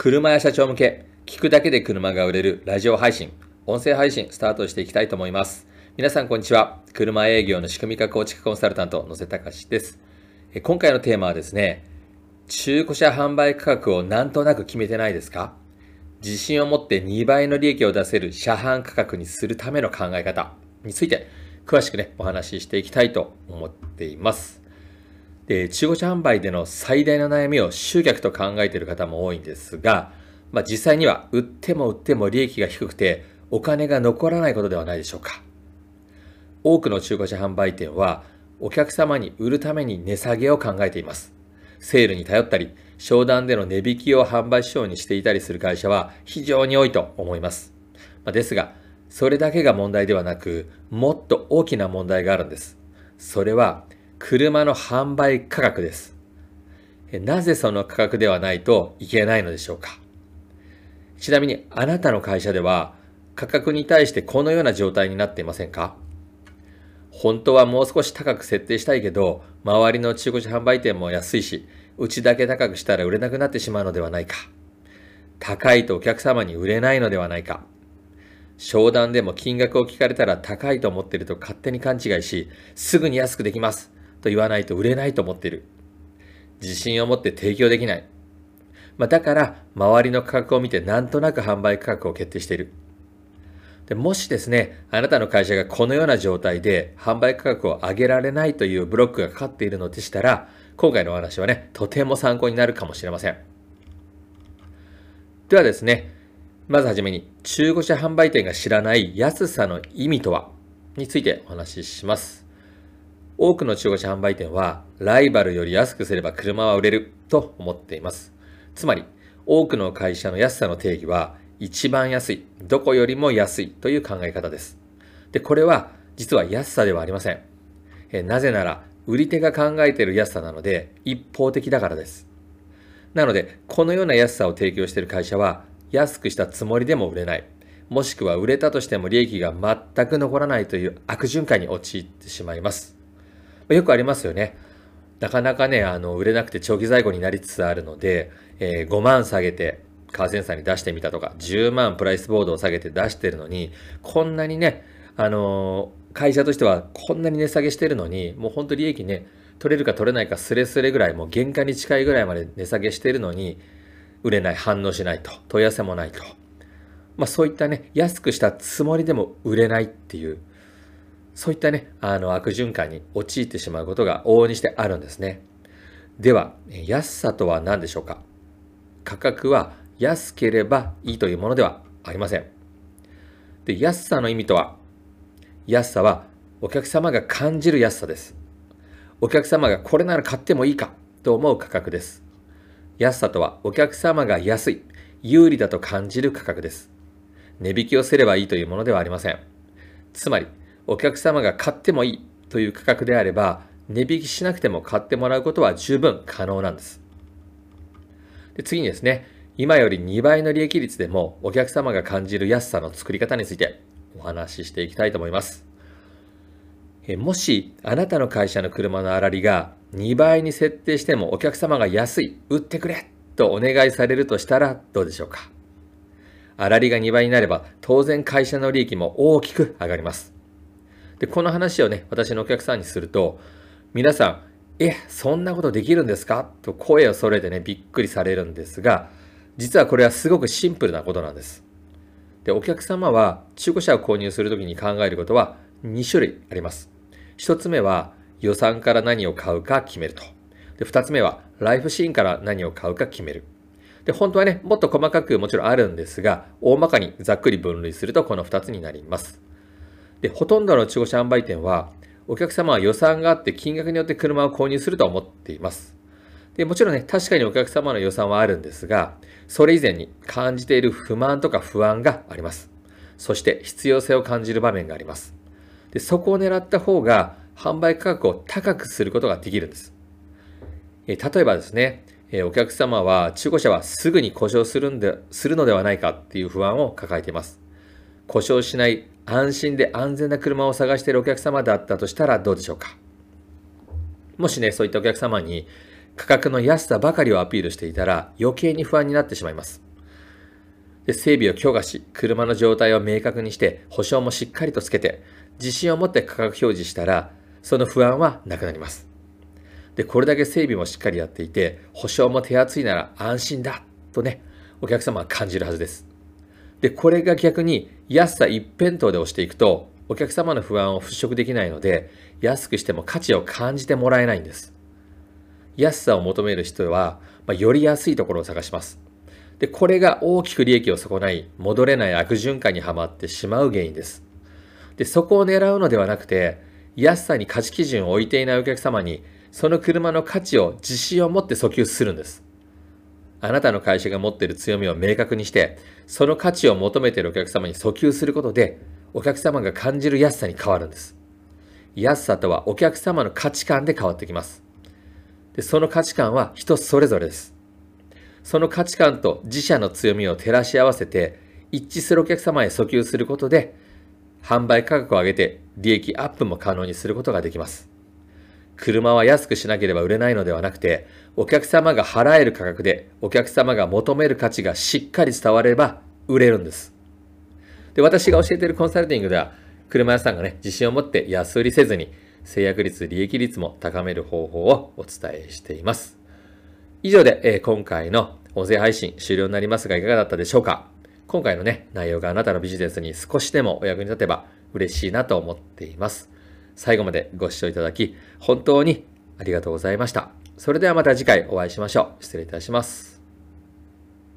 車や社長向け、聞くだけで車が売れるラジオ配信、音声配信スタートしていきたいと思います。皆さんこんにちは。車営業の仕組み化構築コンサルタント、野瀬隆です。今回のテーマはですね、中古車販売価格をなんとなく決めてないですか？自信を持って2倍の利益を出せる車販価格にするための考え方について詳しくね、お話ししていきたいと思っています。で、中古車販売での最大の悩みを集客と考えている方も多いんですが、まあ、実際には売っても売っても利益が低くてお金が残らないことではないでしょうか。多くの中古車販売店はお客様に売るために値下げを考えています。セールに頼ったり、商談での値引きを販売仕様にしていたりする会社は非常に多いと思います。まあ、ですが、それだけが問題ではなく、もっと大きな問題があるんです。それは、車の販売価格です。なぜその価格ではないといけないのでしょうか？ちなみにあなたの会社では価格に対してこのような状態になっていませんか？本当はもう少し高く設定したいけど、周りの中古車販売店も安いし、うちだけ高くしたら売れなくなってしまうのではないか。高いとお客様に売れないのではないか。商談でも金額を聞かれたら高いと思っていると勝手に勘違いし、すぐに安くできます。と言わないと売れないと思っている。自信を持って提供できない。まあ、だから、周りの価格を見てなんとなく販売価格を決定している。でもしですね、あなたの会社がこのような状態で販売価格を上げられないというブロックがかかっているのでしたら、今回のお話はね、とても参考になるかもしれません。ではですね、まずはじめに、中古車販売店が知らない安さの意味とはについてお話しします。多くの中古車販売店は、ライバルより安くすれば車は売れると思っています。つまり、多くの会社の安さの定義は、一番安い、どこよりも安いという考え方です。で、これは実は安さではありません。えなぜなら、売り手が考えている安さなので、一方的だからです。なので、このような安さを提供している会社は、安くしたつもりでも売れない。もしくは売れたとしても利益が全く残らないという悪循環に陥ってしまいます。よくありますよね。なかなかね、あの、売れなくて長期在庫になりつつあるので、えー、5万下げて、カーセンサーに出してみたとか、10万プライスボードを下げて出してるのに、こんなにね、あのー、会社としてはこんなに値下げしてるのに、もう本当利益ね、取れるか取れないかスレスレぐらい、もう原価に近いぐらいまで値下げしてるのに、売れない、反応しないと、問い合わせもないと。まあそういったね、安くしたつもりでも売れないっていう、そういったね、あの悪循環に陥ってしまうことが往々にしてあるんですね。では、安さとは何でしょうか？価格は安ければいいというものではありません。で、安さの意味とは、安さはお客様が感じる安さです。お客様がこれなら買ってもいいかと思う価格です。安さとはお客様が安い、有利だと感じる価格です。値引きをすればいいというものではありません。つまり、お客様が買ってもいいという価格であれば、値引きしなくても買ってもらうことは十分可能なんです。で次にですね、今より2倍の利益率でもお客様が感じる安さの作り方についてお話ししていきたいと思います。えもしあなたの会社の車の粗利が2倍に設定してもお客様が安い、売ってくれとお願いされるとしたらどうでしょうか。粗利が2倍になれば当然会社の利益も大きく上がります。で、この話をね、私のお客さんにすると、皆さん、え、そんなことできるんですか？と声を揃えてね、びっくりされるんですが、実はこれはすごくシンプルなことなんです。で、お客様は中古車を購入するときに考えることは2種類あります。1つ目は予算から何を買うか決めると。で、2つ目はライフシーンから何を買うか決める。で、本当はね、もっと細かくもちろんあるんですが、大まかにざっくり分類するとこの2つになります。で、ほとんどの中古車販売店は、お客様は予算があって金額によって車を購入すると思っています。で、もちろんね、確かにお客様の予算はあるんですが、それ以前に感じている不満とか不安があります。そして必要性を感じる場面があります。で、そこを狙った方が販売価格を高くすることができるんです。え例えばですね、えお客様は中古車はすぐに故障するんでするのではないかっていう不安を抱えています。故障しない安心で安全な車を探しているお客様だったとしたらどうでしょうか？もしね、そういったお客様に価格の安さばかりをアピールしていたら余計に不安になってしまいます。で整備を強化し、車の状態を明確にして、保証もしっかりとつけて、自信を持って価格表示したら、その不安はなくなります。で、これだけ整備もしっかりやっていて、保証も手厚いなら安心だとね、お客様は感じるはずです。で、これが逆に安さ一辺倒で押していくと、お客様の不安を払拭できないので、安くしても価値を感じてもらえないんです。安さを求める人は、まあ、より安いところを探します。で、これが大きく利益を損ない戻れない悪循環にはまってしまう原因です。で、そこを狙うのではなくて、安さに価値基準を置いていないお客様に、その車の価値を自信を持って訴求するんです。あなたの会社が持っている強みを明確にして、その価値を求めているお客様に訴求することで、お客様が感じる安さに変わるんです。安さとはお客様の価値観で変わってきます。でその価値観は人それぞれです。その価値観と自社の強みを照らし合わせて一致するお客様へ訴求することで販売価格を上げて利益アップも可能にすることができます。車は安くしなければ売れないのではなくてお客様が払える価格でお客様が求める価値がしっかり伝われば売れるんです。で、私が教えているコンサルティングでは車屋さんがね、自信を持って安売りせずに制約率、利益率も高める方法をお伝えしています。以上で、えー、今回の音声配信終了になりますがいかがだったでしょうか？今回のね、内容があなたのビジネスに少しでもお役に立てば嬉しいなと思っています。最後までご視聴いただき、本当にありがとうございました。それではまた次回お会いしましょう。失礼いたします。